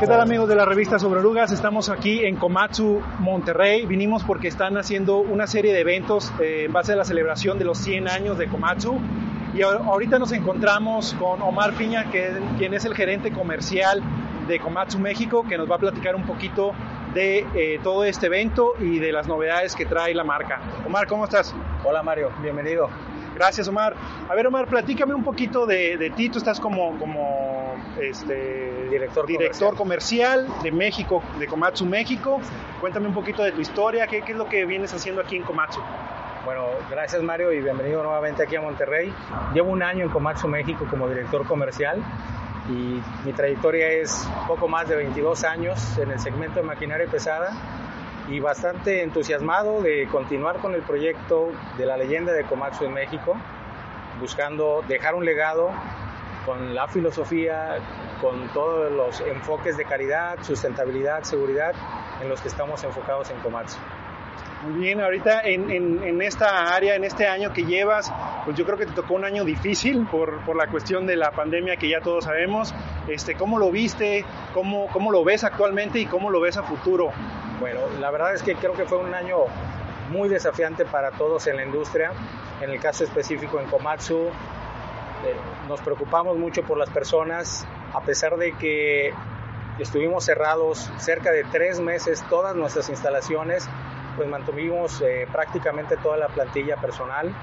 ¿Qué tal amigos de la revista Sobre Orugas? Estamos aquí en Komatsu, Monterrey. Vinimos porque están haciendo una serie de eventos eh, en base a la celebración de los 100 años de Komatsu. Y ahorita nos encontramos con Omar Piña, que, quien es el gerente comercial de Komatsu México, que nos va a platicar un poquito de eh, todo este evento y de las novedades que trae la marca. Omar, ¿cómo estás? Hola Mario, bienvenido. Gracias Omar. A ver Omar, platícame un poquito de, de ti. Tú estás como, como este, director, director comercial. de México, de Komatsu México. Cuéntame un poquito de tu historia, ¿Qué, qué es lo que vienes haciendo aquí en Komatsu. Bueno, gracias Mario y bienvenido nuevamente aquí a Monterrey. Llevo un año en Komatsu México como director comercial y mi trayectoria es poco más de 22 años en el segmento de maquinaria pesada y bastante entusiasmado de continuar con el proyecto de la leyenda de Komatsu en México, buscando dejar un legado con la filosofía, con todos los enfoques de calidad, sustentabilidad, seguridad en los que estamos enfocados en Komatsu. Muy bien, ahorita en, en, esta área, en este año que llevas, pues yo creo que te tocó un año difícil por, por la cuestión de la pandemia que ya todos sabemos. Este, ¿Cómo lo viste? ¿Cómo, ¿Cómo lo ves actualmente y cómo lo ves a futuro? Bueno, la verdad es que creo que fue un año muy desafiante para todos en la industria. En el caso específico en Komatsu, eh, nos preocupamos mucho por las personas, a pesar de que estuvimos cerrados cerca de tres meses todas nuestras instalaciones pues mantuvimos eh, prácticamente toda la plantilla personal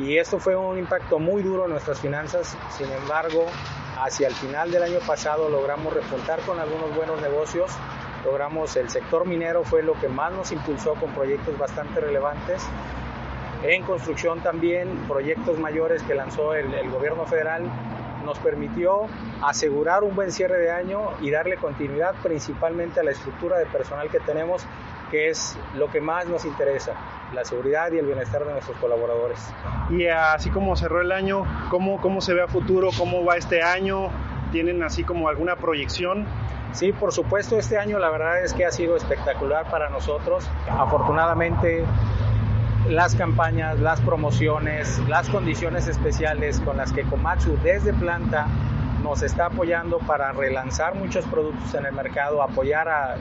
y esto fue un impacto muy duro en nuestras finanzas. Sin embargo, hacia el final del año pasado logramos repuntar con algunos buenos negocios. Logramos el sector minero fue lo que más nos impulsó con proyectos bastante relevantes. En construcción también proyectos mayores que lanzó el, el gobierno federal nos permitió asegurar un buen cierre de año y darle continuidad principalmente a la estructura de personal que tenemos que es lo que más nos interesa, la seguridad y el bienestar de nuestros colaboradores. Y así como cerró el año, ¿cómo, cómo se ve a futuro? ¿Cómo va este año? ¿Tienen así como alguna proyección? Sí, por supuesto, este año la verdad es que ha sido espectacular para nosotros. Afortunadamente, las campañas, las promociones, las condiciones especiales con las que Komatsu desde planta nos está apoyando para relanzar muchos productos en el mercado, apoyar a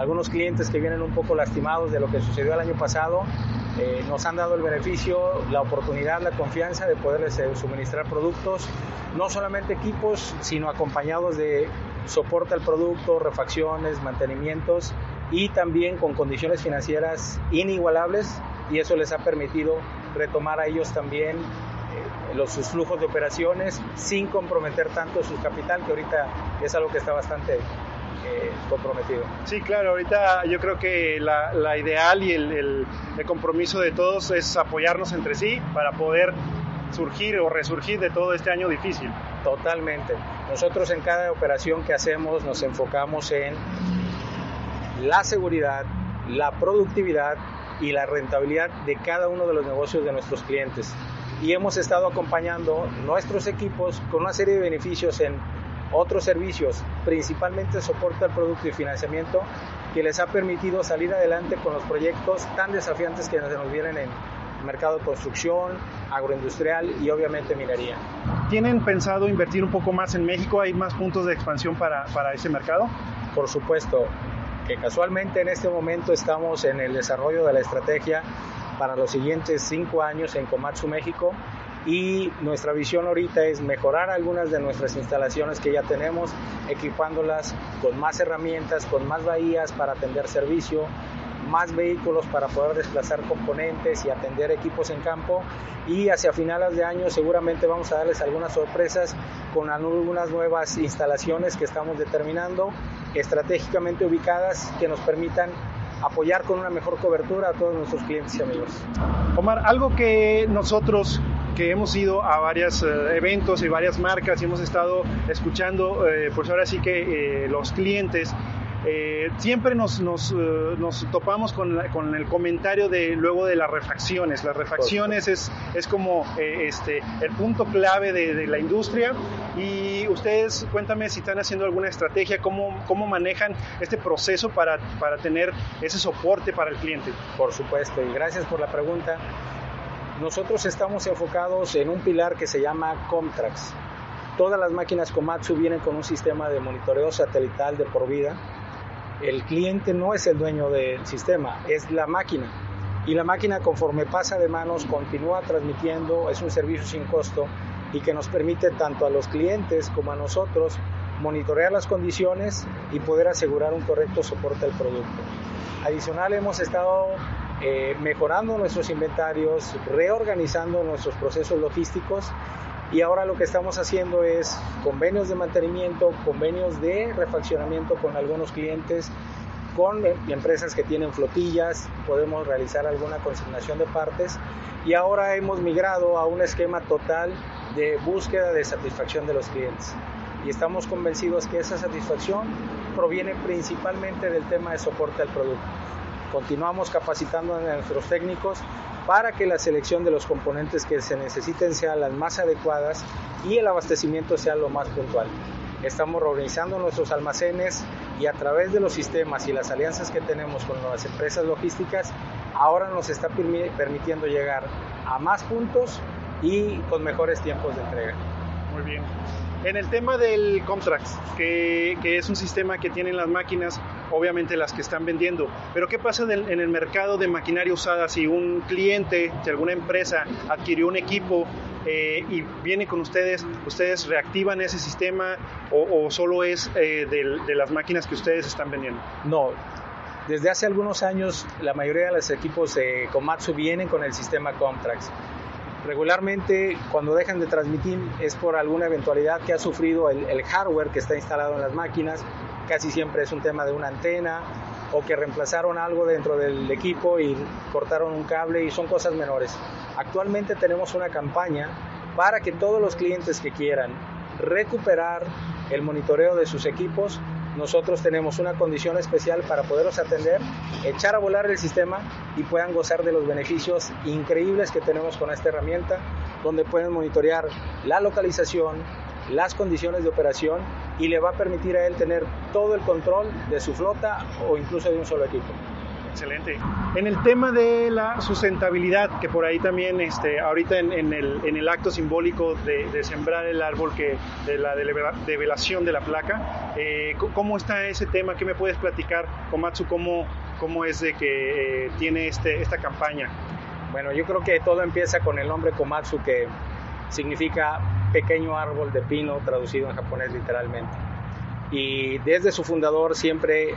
algunos clientes que vienen un poco lastimados de lo que sucedió el año pasado eh, nos han dado el beneficio, la oportunidad, la confianza de poderles eh, suministrar productos, no solamente equipos, sino acompañados de soporte al producto, refacciones, mantenimientos y también con condiciones financieras inigualables y eso les ha permitido retomar a ellos también eh, los, sus flujos de operaciones sin comprometer tanto su capital, que ahorita es algo que está bastante eh, comprometido. Sí, claro, ahorita yo creo que la, la ideal y el, el, el, compromiso de todos es apoyarnos entre sí para poder surgir o resurgir de todo este año difícil. Totalmente. Nosotros en cada operación que hacemos nos enfocamos en la seguridad, la productividad y la rentabilidad de cada uno de los negocios de nuestros clientes. Y hemos estado acompañando nuestros equipos con una serie de beneficios en otros servicios, principalmente soporte al producto y financiamiento, que les ha permitido salir adelante con los proyectos tan desafiantes que nos vienen en mercado de construcción, agroindustrial y obviamente minería. ¿Tienen pensado invertir un poco más en México? ¿Hay más puntos de expansión para, para ese mercado? Por supuesto, que casualmente en este momento estamos en el desarrollo de la estrategia para los siguientes cinco años en Komatsu México y nuestra visión ahorita es mejorar algunas de nuestras instalaciones que ya tenemos, equipándolas con más herramientas, con más bahías para atender servicio, más vehículos para poder desplazar componentes y atender equipos en campo y hacia finales de año seguramente vamos a darles algunas sorpresas con algunas nuevas instalaciones que estamos determinando estratégicamente ubicadas que nos permitan apoyar con una mejor cobertura a todos nuestros clientes y amigos. Omar, algo que nosotros que hemos ido a varios eh, eventos y varias marcas y hemos estado escuchando, eh, pues ahora sí que eh, los clientes eh, siempre nos, nos, uh, nos topamos con, la, con, el comentario de luego de las refacciones. Las refacciones es, es como eh, este, el punto clave de, de, la industria y ustedes cuéntame si están haciendo alguna estrategia, cómo, cómo manejan este proceso para, para tener ese soporte para el cliente. Por supuesto, y gracias por la pregunta. Nosotros estamos enfocados en un pilar que se llama Comtrax. Todas las máquinas Komatsu vienen con un sistema de monitoreo satelital de por vida. El cliente no es el dueño del sistema, es la máquina. Y la máquina conforme pasa de manos continúa transmitiendo, es un servicio sin costo y que nos permite tanto a los clientes como a nosotros monitorear las condiciones y poder asegurar un correcto soporte al producto. Adicional hemos estado eh, mejorando nuestros inventarios, reorganizando nuestros procesos logísticos y ahora lo que estamos haciendo es convenios de mantenimiento, convenios de refaccionamiento con algunos clientes, con empresas que tienen flotillas, podemos realizar alguna consignación de partes y ahora hemos migrado a un esquema total de búsqueda de satisfacción de los clientes. Y estamos convencidos que esa satisfacción proviene principalmente del tema de soporte al producto. Continuamos capacitando a nuestros técnicos para que la selección de los componentes que se necesiten sean las más adecuadas y el abastecimiento sea lo más puntual. Estamos reorganizando nuestros almacenes y a través de los sistemas y las alianzas que tenemos con las empresas logísticas, ahora nos está permitiendo llegar a más puntos y con mejores tiempos de entrega. Muy bien. En el tema del Comtrax, que, que, es un sistema que tienen las máquinas, obviamente las que están vendiendo, pero ¿qué pasa en el, mercado de maquinaria usada si un cliente, si alguna empresa adquirió un equipo eh, y viene con ustedes, ustedes reactivan ese sistema o, o solo es eh, de, de las máquinas que ustedes están vendiendo? No, desde hace algunos años la mayoría de los equipos de Komatsu vienen con el sistema Comtrax. Regularmente cuando dejan de transmitir es por alguna eventualidad que ha sufrido el, hardware que está instalado en las máquinas, casi siempre es un tema de una antena o que reemplazaron algo dentro del equipo y cortaron un cable y son cosas menores. Actualmente tenemos una campaña para que todos los clientes que quieran recuperar el monitoreo de sus equipos nosotros tenemos una condición especial para poderlos atender, echar a volar el sistema y puedan gozar de los beneficios increíbles que tenemos con esta herramienta, donde pueden monitorear la localización, las condiciones de operación y le va a permitir a él tener todo el control de su flota o incluso de un solo equipo. Excelente. En el tema de la sustentabilidad, que por ahí también, este, ahorita en, el, en el, acto simbólico de, sembrar el árbol, que, de la develación de la placa, eh, ¿cómo está ese tema? ¿Qué me puedes platicar, Komatsu? ¿Cómo, cómo es de que eh, tiene este, esta campaña? Bueno, yo creo que todo empieza con el nombre Komatsu, que significa pequeño árbol de pino, traducido en japonés literalmente. Y desde su fundador siempre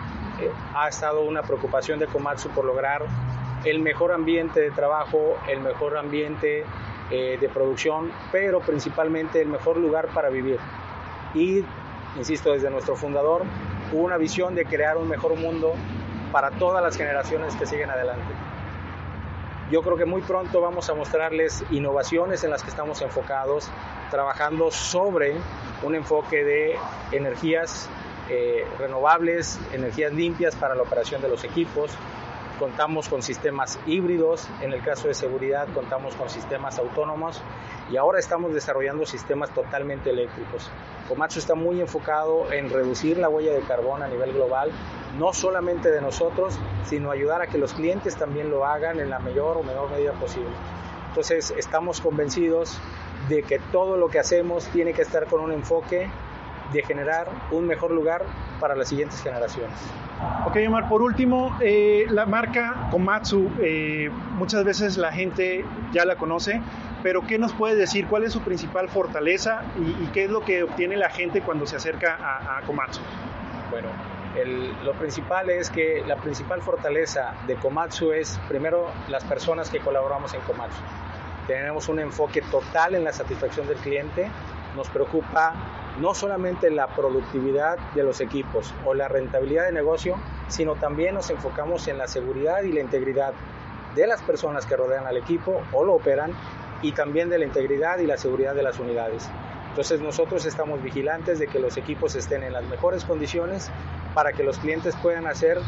ha estado una preocupación de Komatsu por lograr el mejor ambiente de trabajo, el mejor ambiente eh, de producción, pero principalmente el mejor lugar para vivir. Y, insisto, desde nuestro fundador, hubo una visión de crear un mejor mundo para todas las generaciones que siguen adelante. Yo creo que muy pronto vamos a mostrarles innovaciones en las que estamos enfocados, trabajando sobre un enfoque de energías eh, renovables, energías limpias para la operación de los equipos. Contamos con sistemas híbridos, en el caso de seguridad contamos con sistemas autónomos y ahora estamos desarrollando sistemas totalmente eléctricos. Komatsu está muy enfocado en reducir la huella de carbón a nivel global, no solamente de nosotros, sino ayudar a que los clientes también lo hagan en la mayor o menor medida posible. Entonces estamos convencidos de que todo lo que hacemos tiene que estar con un enfoque de generar un mejor lugar para las siguientes generaciones. Ok, Omar, por último, eh, la marca Komatsu, eh, muchas veces la gente ya la conoce, pero ¿qué nos puede decir? ¿Cuál es su principal fortaleza y, qué es lo que obtiene la gente cuando se acerca a, Komatsu? Bueno, lo principal es que la principal fortaleza de Komatsu es, primero, las personas que colaboramos en Komatsu. Tenemos un enfoque total en la satisfacción del cliente, nos preocupa no solamente la productividad de los equipos o la rentabilidad de negocio, sino también nos enfocamos en la seguridad y la integridad de las personas que rodean al equipo o lo operan y también de la integridad y la seguridad de las unidades. Entonces nosotros estamos vigilantes de que los equipos estén en las mejores condiciones para que los clientes puedan hacer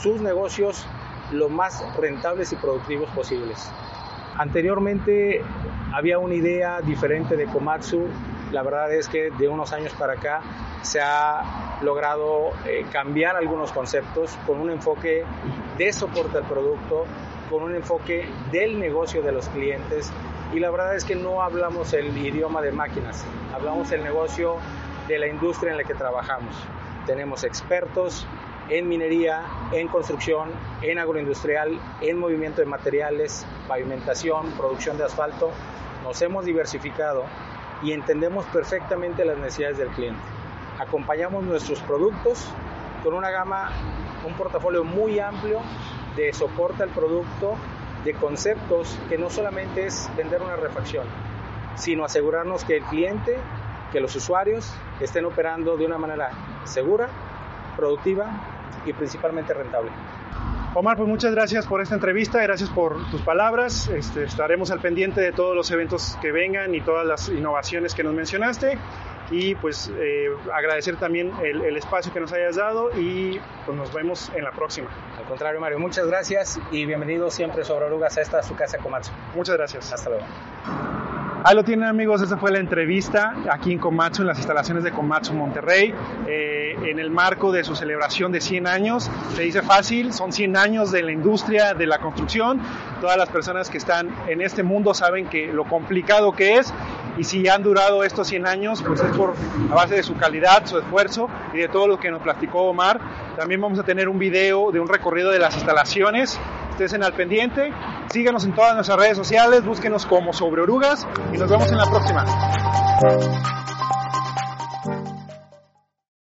sus negocios lo más rentables y productivos posibles. Anteriormente había una idea diferente de Komatsu la verdad es que de unos años para acá se ha logrado eh, cambiar algunos conceptos con un enfoque de soporte al producto, con un enfoque del negocio de los clientes y la verdad es que no hablamos el idioma de máquinas, hablamos el negocio de la industria en la que trabajamos. Tenemos expertos en minería, en construcción, en agroindustrial, en movimiento de materiales, pavimentación, producción de asfalto. Nos hemos diversificado y entendemos perfectamente las necesidades del cliente. Acompañamos nuestros productos con una gama, un portafolio muy amplio de soporte al producto, de conceptos que no solamente es vender una refacción, sino asegurarnos que el cliente, que los usuarios estén operando de una manera segura, productiva y principalmente rentable. Omar, pues muchas gracias por esta entrevista, gracias por tus palabras. Este, estaremos al pendiente de todos los eventos que vengan y todas las innovaciones que nos mencionaste. Y pues eh, agradecer también el, el, espacio que nos hayas dado y pues nos vemos en la próxima. Al contrario, Mario, muchas gracias y bienvenido siempre sobre Orugas a esta su casa Comatsu. Muchas gracias. Hasta luego. Ahí lo tienen amigos, esta fue la entrevista aquí en Komatsu, en las instalaciones de Komatsu Monterrey, eh, en el marco de su celebración de 100 años. Se dice fácil, son 100 años de la industria de la construcción. Todas las personas que están en este mundo saben que lo complicado que es y si han durado estos 100 años, pues es por a base de su calidad, su esfuerzo y de todo lo que nos platicó Omar. También vamos a tener un video de un recorrido de las instalaciones. Estén al pendiente, síganos en todas nuestras redes sociales, búsquenos como Sobre Orugas y nos vemos en la próxima.